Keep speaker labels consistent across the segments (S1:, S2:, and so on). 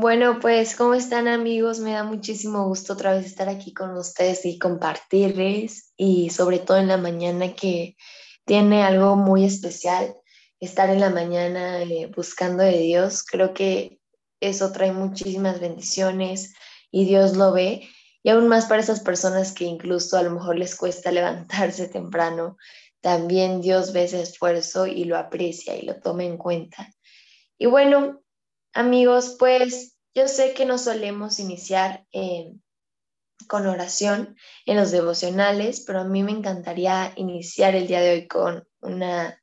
S1: Bueno, pues, ¿cómo están amigos? Me da muchísimo gusto otra vez estar aquí con ustedes y compartirles y sobre todo en la mañana que tiene algo muy especial, estar en la mañana eh, buscando de Dios. Creo que eso trae muchísimas bendiciones y Dios lo ve. Y aún más para esas personas que incluso a lo mejor les cuesta levantarse temprano, también Dios ve ese esfuerzo y lo aprecia y lo toma en cuenta. Y bueno, Amigos, pues yo sé que no solemos iniciar eh, con oración en los devocionales, pero a mí me encantaría iniciar el día de hoy con una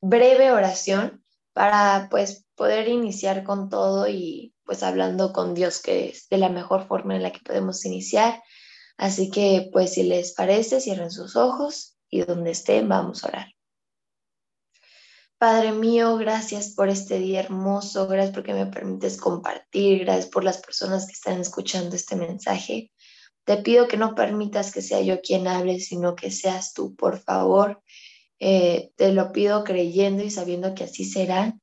S1: breve oración para pues poder iniciar con todo y pues hablando con Dios, que es de la mejor forma en la que podemos iniciar. Así que pues si les parece, cierren sus ojos y donde estén vamos a orar. Padre mío, gracias por este día hermoso, gracias porque me permites compartir, gracias por las personas que están escuchando este mensaje. Te pido que no permitas que sea yo quien hable, sino que seas tú, por favor. Eh, te lo pido creyendo y sabiendo que así será.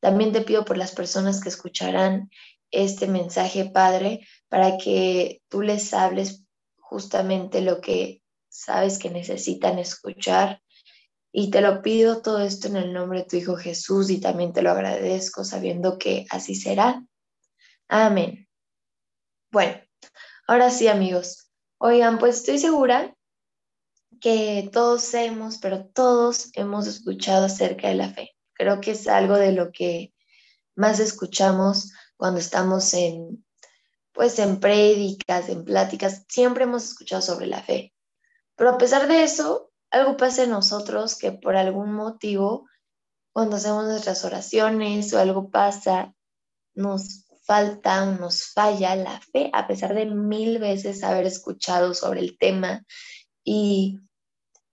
S1: También te pido por las personas que escucharán este mensaje, Padre, para que tú les hables justamente lo que sabes que necesitan escuchar y te lo pido todo esto en el nombre de tu Hijo Jesús y también te lo agradezco sabiendo que así será. Amén. Bueno, ahora sí amigos. Oigan, pues estoy segura que todos hemos, pero todos hemos escuchado acerca de la fe. Creo que es algo de lo que más escuchamos cuando estamos en, pues en prédicas, en pláticas, siempre hemos escuchado sobre la fe. Pero a pesar de eso, algo pasa en nosotros que por algún motivo, cuando hacemos nuestras oraciones o algo pasa, nos falta, nos falla la fe, a pesar de mil veces haber escuchado sobre el tema. Y,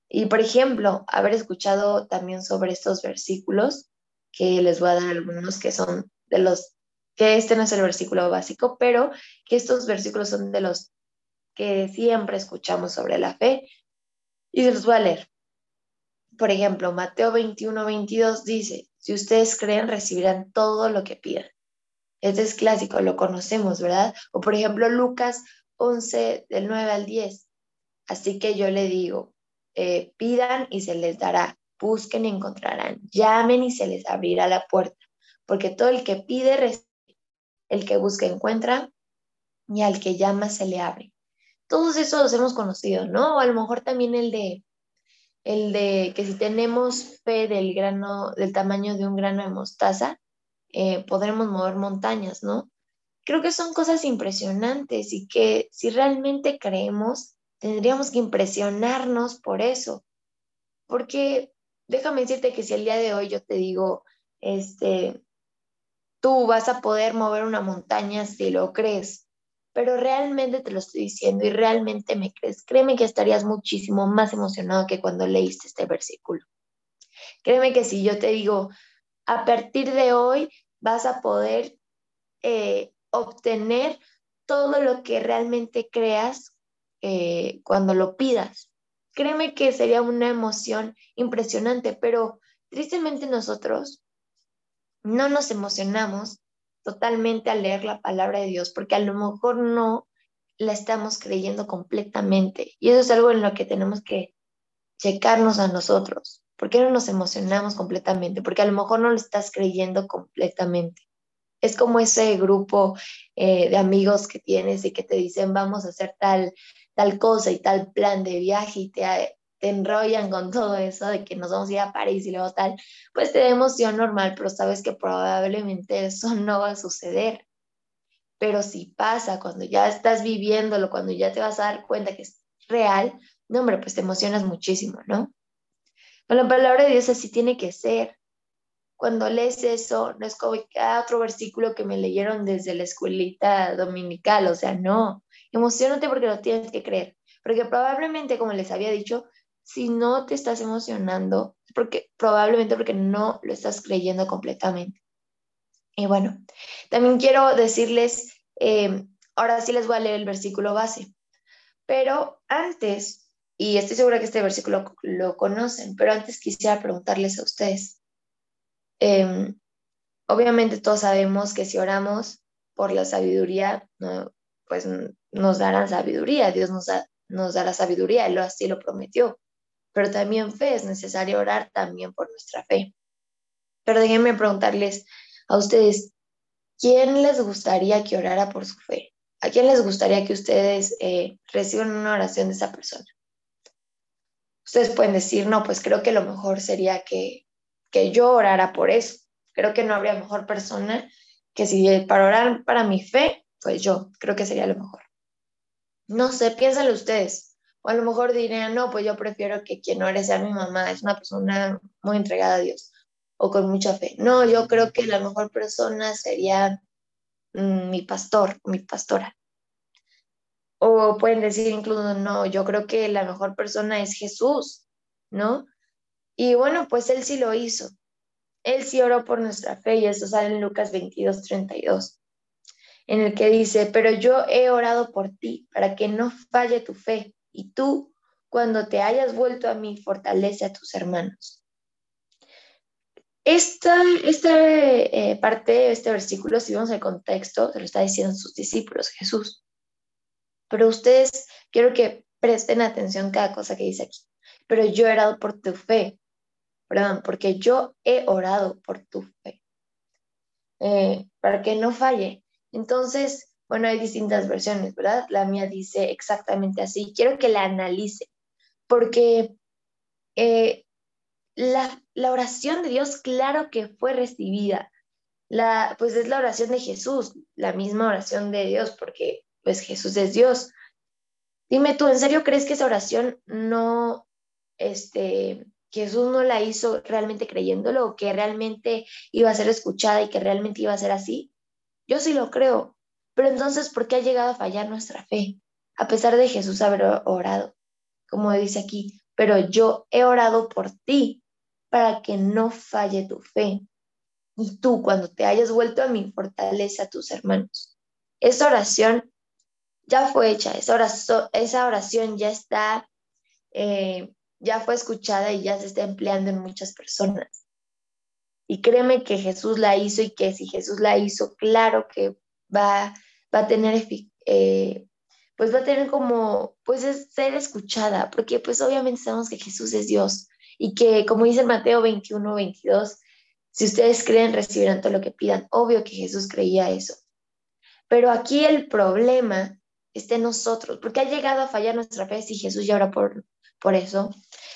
S1: y por ejemplo, haber escuchado también sobre estos versículos, que les voy a dar algunos que son de los, que este no es el versículo básico, pero que estos versículos son de los que siempre escuchamos sobre la fe, y los voy a leer. Por ejemplo, Mateo 21, 22 dice, si ustedes creen, recibirán todo lo que pidan. Este es clásico, lo conocemos, ¿verdad? O por ejemplo, Lucas 11, del 9 al 10. Así que yo le digo, eh, pidan y se les dará, busquen y encontrarán, llamen y se les abrirá la puerta, porque todo el que pide, recibe, el que busca encuentra, y al que llama se le abre todos esos los hemos conocido, ¿no? O a lo mejor también el de, el de que si tenemos fe del grano, del tamaño de un grano de mostaza, eh, podremos mover montañas, ¿no? Creo que son cosas impresionantes y que si realmente creemos, tendríamos que impresionarnos por eso. Porque déjame decirte que si el día de hoy yo te digo, este, tú vas a poder mover una montaña si lo crees, pero realmente te lo estoy diciendo y realmente me crees, créeme que estarías muchísimo más emocionado que cuando leíste este versículo. Créeme que si yo te digo, a partir de hoy vas a poder eh, obtener todo lo que realmente creas eh, cuando lo pidas. Créeme que sería una emoción impresionante, pero tristemente nosotros no nos emocionamos totalmente al leer la palabra de Dios, porque a lo mejor no la estamos creyendo completamente. Y eso es algo en lo que tenemos que checarnos a nosotros. ¿Por qué no nos emocionamos completamente? Porque a lo mejor no lo estás creyendo completamente. Es como ese grupo eh, de amigos que tienes y que te dicen vamos a hacer tal, tal cosa y tal plan de viaje y te enrollan con todo eso de que nos vamos a ir a París y luego tal, pues te da emoción normal, pero sabes que probablemente eso no va a suceder. Pero si pasa cuando ya estás viviéndolo, cuando ya te vas a dar cuenta que es real, no, hombre, pues te emocionas muchísimo, ¿no? Con la palabra de Dios así tiene que ser. Cuando lees eso, no es como cada otro versículo que me leyeron desde la escuelita dominical, o sea, no, emocionate porque lo tienes que creer, porque probablemente, como les había dicho, si no te estás emocionando, porque probablemente porque no lo estás creyendo completamente. Y bueno, también quiero decirles, eh, ahora sí les voy a leer el versículo base, pero antes, y estoy segura que este versículo lo conocen, pero antes quisiera preguntarles a ustedes. Em, obviamente todos sabemos que si oramos por la sabiduría, pues nos dará sabiduría, Dios nos, nos dará sabiduría, Él así lo prometió. Pero también fe, es necesario orar también por nuestra fe. Pero déjenme preguntarles a ustedes, ¿quién les gustaría que orara por su fe? ¿A quién les gustaría que ustedes eh, reciban una oración de esa persona? Ustedes pueden decir, no, pues creo que lo mejor sería que, que yo orara por eso. Creo que no habría mejor persona que si para orar para mi fe, pues yo creo que sería lo mejor. No sé, piénsalo ustedes. O a lo mejor dirían, no, pues yo prefiero que quien ore sea mi mamá, es una persona muy entregada a Dios o con mucha fe. No, yo creo que la mejor persona sería mm, mi pastor, mi pastora. O pueden decir incluso, no, yo creo que la mejor persona es Jesús, ¿no? Y bueno, pues él sí lo hizo. Él sí oró por nuestra fe y eso sale en Lucas 22, 32, en el que dice, pero yo he orado por ti para que no falle tu fe y tú, cuando te hayas vuelto a mí, fortalece a tus hermanos. Esta, esta eh, parte, este versículo, si vemos el contexto, se lo está diciendo a sus discípulos Jesús. Pero ustedes, quiero que presten atención cada cosa que dice aquí. Pero yo he orado por tu fe, perdón, porque yo he orado por tu fe, eh, para que no falle. Entonces, bueno, hay distintas versiones, ¿verdad? La mía dice exactamente así. Quiero que la analice, porque eh, la, la, oración de Dios, claro que fue recibida. La, pues es la oración de Jesús, la misma oración de Dios, porque pues Jesús es Dios. Dime tú, ¿en serio crees que esa oración no, este, Jesús no la hizo realmente creyéndolo o que realmente iba a ser escuchada y que realmente iba a ser así? Yo sí lo creo. Pero entonces, ¿por qué ha llegado a fallar nuestra fe? A pesar de Jesús haber orado, como dice aquí, pero yo he orado por ti para que no falle tu fe. Y tú, cuando te hayas vuelto a mí, fortaleza a tus hermanos. Esa oración ya fue hecha, esa oración, esa oración ya está eh, ya fue escuchada y ya se está empleando en muchas personas. Y créeme que Jesús la hizo y que si Jesús la hizo, claro que va, va a tener, eh, pues va a tener como, pues es ser escuchada, porque pues obviamente sabemos que Jesús es Dios y que como dice Mateo 21, 22, si ustedes creen, recibirán todo lo que pidan. Obvio que Jesús creía eso. Pero aquí el problema está en nosotros, porque ha llegado a fallar nuestra fe si Jesús ya ora por, por eso,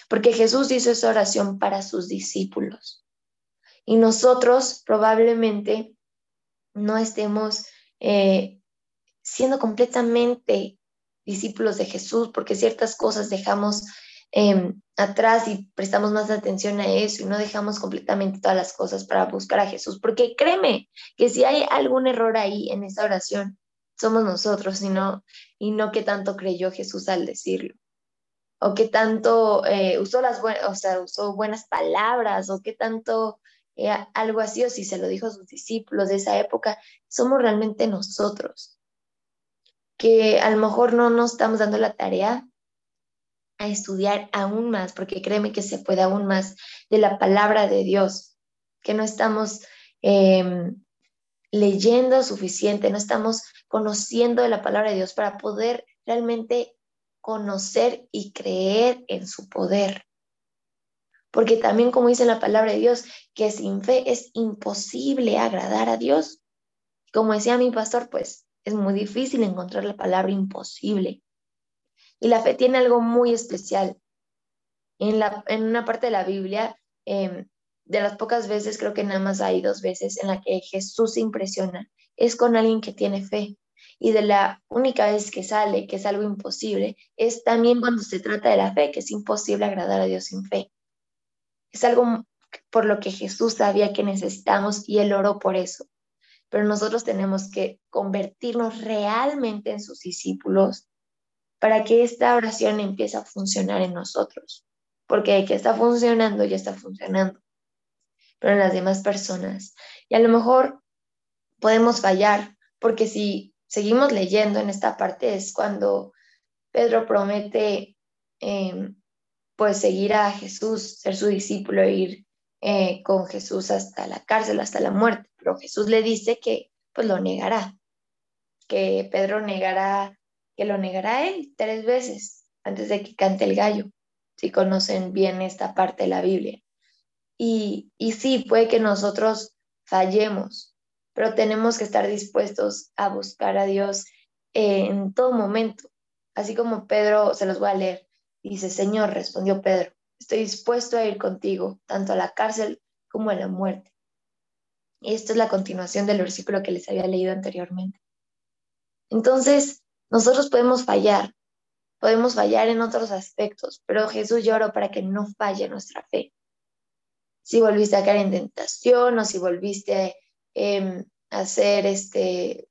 S1: porque Jesús hizo esa oración para sus discípulos. Y nosotros probablemente no estemos eh, siendo completamente discípulos de Jesús, porque ciertas cosas dejamos em, atrás y prestamos más atención a eso y no dejamos completamente todas las cosas para buscar a Jesús, porque créeme que si hay algún error ahí en esa oración, somos nosotros y no, y no que tanto creyó Jesús al decirlo. O qué tanto eh, usó las buenas, o sea, usó buenas palabras, o qué tanto eh, algo así, o si se lo dijo a sus discípulos de esa época, somos realmente nosotros, que a lo mejor no nos estamos dando la tarea a estudiar aún más, porque créeme que se puede aún más de la palabra de Dios, que no estamos em, leyendo suficiente, no estamos conociendo de la palabra de Dios para poder realmente conocer y creer en su poder. Porque también, como dice la palabra de Dios, que sin fe es imposible agradar a Dios. Como decía mi pastor, pues es muy difícil encontrar la palabra imposible. Y la fe tiene algo muy especial. En, la, en una parte de la Biblia, em, de las pocas veces, creo que nada más hay dos veces en la que Jesús impresiona, es con alguien que tiene fe y de la única vez que sale, que es algo imposible, es también cuando se trata de la fe, que es imposible agradar a Dios sin fe. Es algo por lo que Jesús sabía que necesitamos y él oró por eso. Pero nosotros tenemos que convertirnos realmente en sus discípulos para que esta oración empiece a funcionar en nosotros. Porque que está funcionando, ya está funcionando. Pero en las demás personas. Y a lo mejor podemos fallar, porque si seguimos leyendo en esta parte es cuando Pedro promete em, pues seguir a Jesús, ser su discípulo, e ir eh, con Jesús hasta la cárcel, hasta la muerte. Pero Jesús le dice que pues lo negará, que Pedro negará, que lo negará él tres veces antes de que cante el gallo, si conocen bien esta parte de la Biblia. Y, y sí, puede que nosotros fallemos, pero tenemos que estar dispuestos a buscar a Dios en todo momento. Así como Pedro, se los voy a leer, dice, Señor, respondió Pedro, estoy dispuesto a ir contigo, tanto a la cárcel como a la muerte. Y esta es la continuación del versículo que les había leído anteriormente. Entonces, nosotros podemos fallar, podemos fallar en otros aspectos, pero Jesús lloró para que no falle nuestra fe. Si volviste a caer en tentación o si volviste em, a hacer este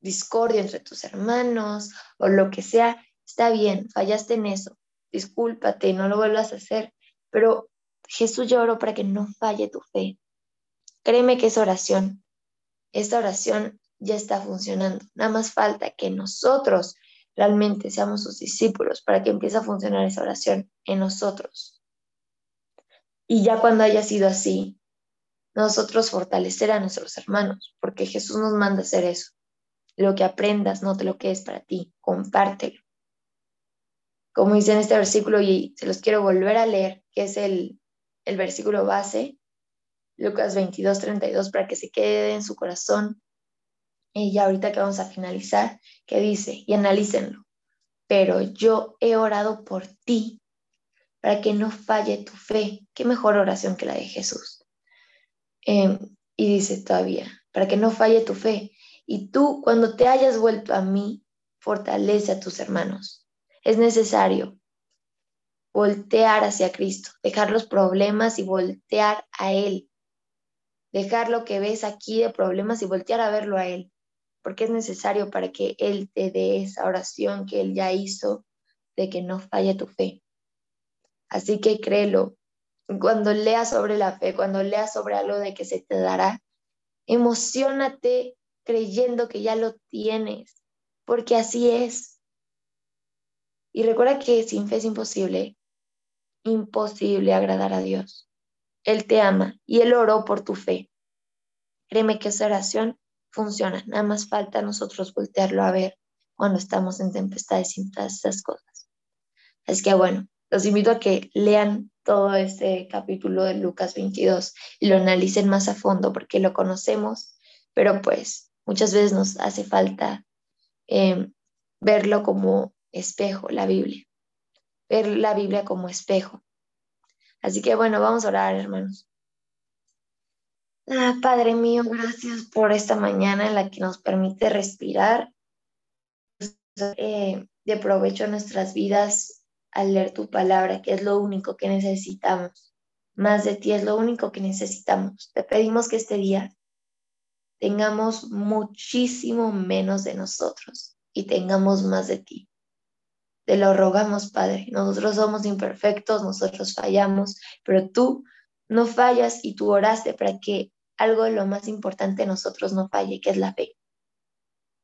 S1: discordia entre tus hermanos o lo que sea, está bien, fallaste en eso, discúlpate, no lo vuelvas a hacer, pero Jesús lloró para que no falle tu fe. Créeme que esa oración, esta oración ya está funcionando. Nada más falta que nosotros realmente seamos sus discípulos para que empiece a funcionar esa oración en nosotros. Y ya cuando haya sido así, nosotros fortalecer a nuestros hermanos, porque Jesús nos manda hacer eso. Lo que aprendas, no te lo que es para ti, compártelo. Como dice en este versículo, y se los quiero volver a leer, que es el, versículo base, Lucas 22, 32, para que se quede en su corazón. Y ya ahorita que vamos a finalizar, que dice, y analícenlo, pero yo he orado por ti para que no falle tu fe. Qué mejor oración que la de Jesús. Em, y dice todavía, para que no falle tu fe. Y tú, cuando te hayas vuelto a mí, fortalece a tus hermanos. Es necesario voltear hacia Cristo, dejar los problemas y voltear a Él dejar lo que ves aquí de problemas y voltear a verlo a Él, porque es necesario para que Él te dé esa oración que Él ya hizo de que no falle tu fe. Así que créelo. Cuando leas sobre la fe, cuando leas sobre algo de que se te dará, emocionate creyendo que ya lo tienes, porque así es. Y recuerda que sin fe es imposible, imposible agradar a Dios. Él te ama y Él oró por tu fe. Créeme que esa oración funciona. Nada más falta nosotros voltearlo a ver cuando estamos en tempestades y todas esas cosas. Así que bueno, los invito a que lean todo este capítulo de Lucas 22 y lo analicen más a fondo porque lo conocemos, pero pues muchas veces nos hace falta em, verlo como espejo, la Biblia. Ver la Biblia como espejo. Así que bueno, vamos a orar, hermanos. Ah, Padre mío, gracias por esta mañana en la que nos permite respirar, eh, de provecho a nuestras vidas al leer tu palabra, que es lo único que necesitamos. Más de ti es lo único que necesitamos. Te pedimos que este día tengamos muchísimo menos de nosotros y tengamos más de ti. Te lo rogamos, Padre. Nosotros somos imperfectos, nosotros fallamos, pero tú no fallas y tú oraste para que algo de lo más importante de nosotros no falle, que es la fe.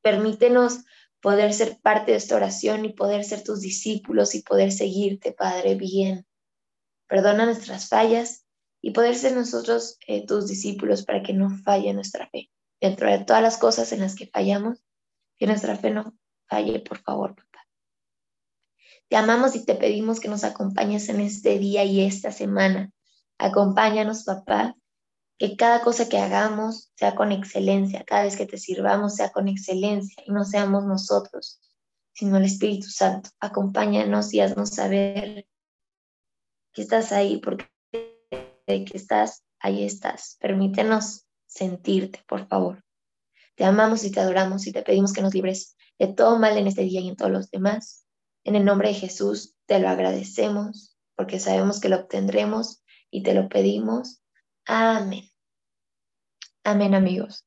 S1: Permítenos poder ser parte de esta oración y poder ser tus discípulos y poder seguirte, Padre, bien. Perdona nuestras fallas y poder ser nosotros eh, tus discípulos para que no falle nuestra fe. Dentro de todas las cosas en las que fallamos, que nuestra fe no falle, por favor, te amamos y te pedimos que nos acompañes en este día y esta semana. Acompáñanos, papá, que cada cosa que hagamos sea con excelencia, cada vez que te sirvamos sea con excelencia y no seamos nosotros, sino el Espíritu Santo. Acompáñanos y haznos saber que estás ahí, porque de que estás, ahí estás. Permítenos sentirte, por favor. Te amamos y te adoramos y te pedimos que nos libres de todo mal en este día y en todos los demás. En el nombre de Jesús te lo agradecemos porque sabemos que lo obtendremos y te lo pedimos. Amén. Amén amigos.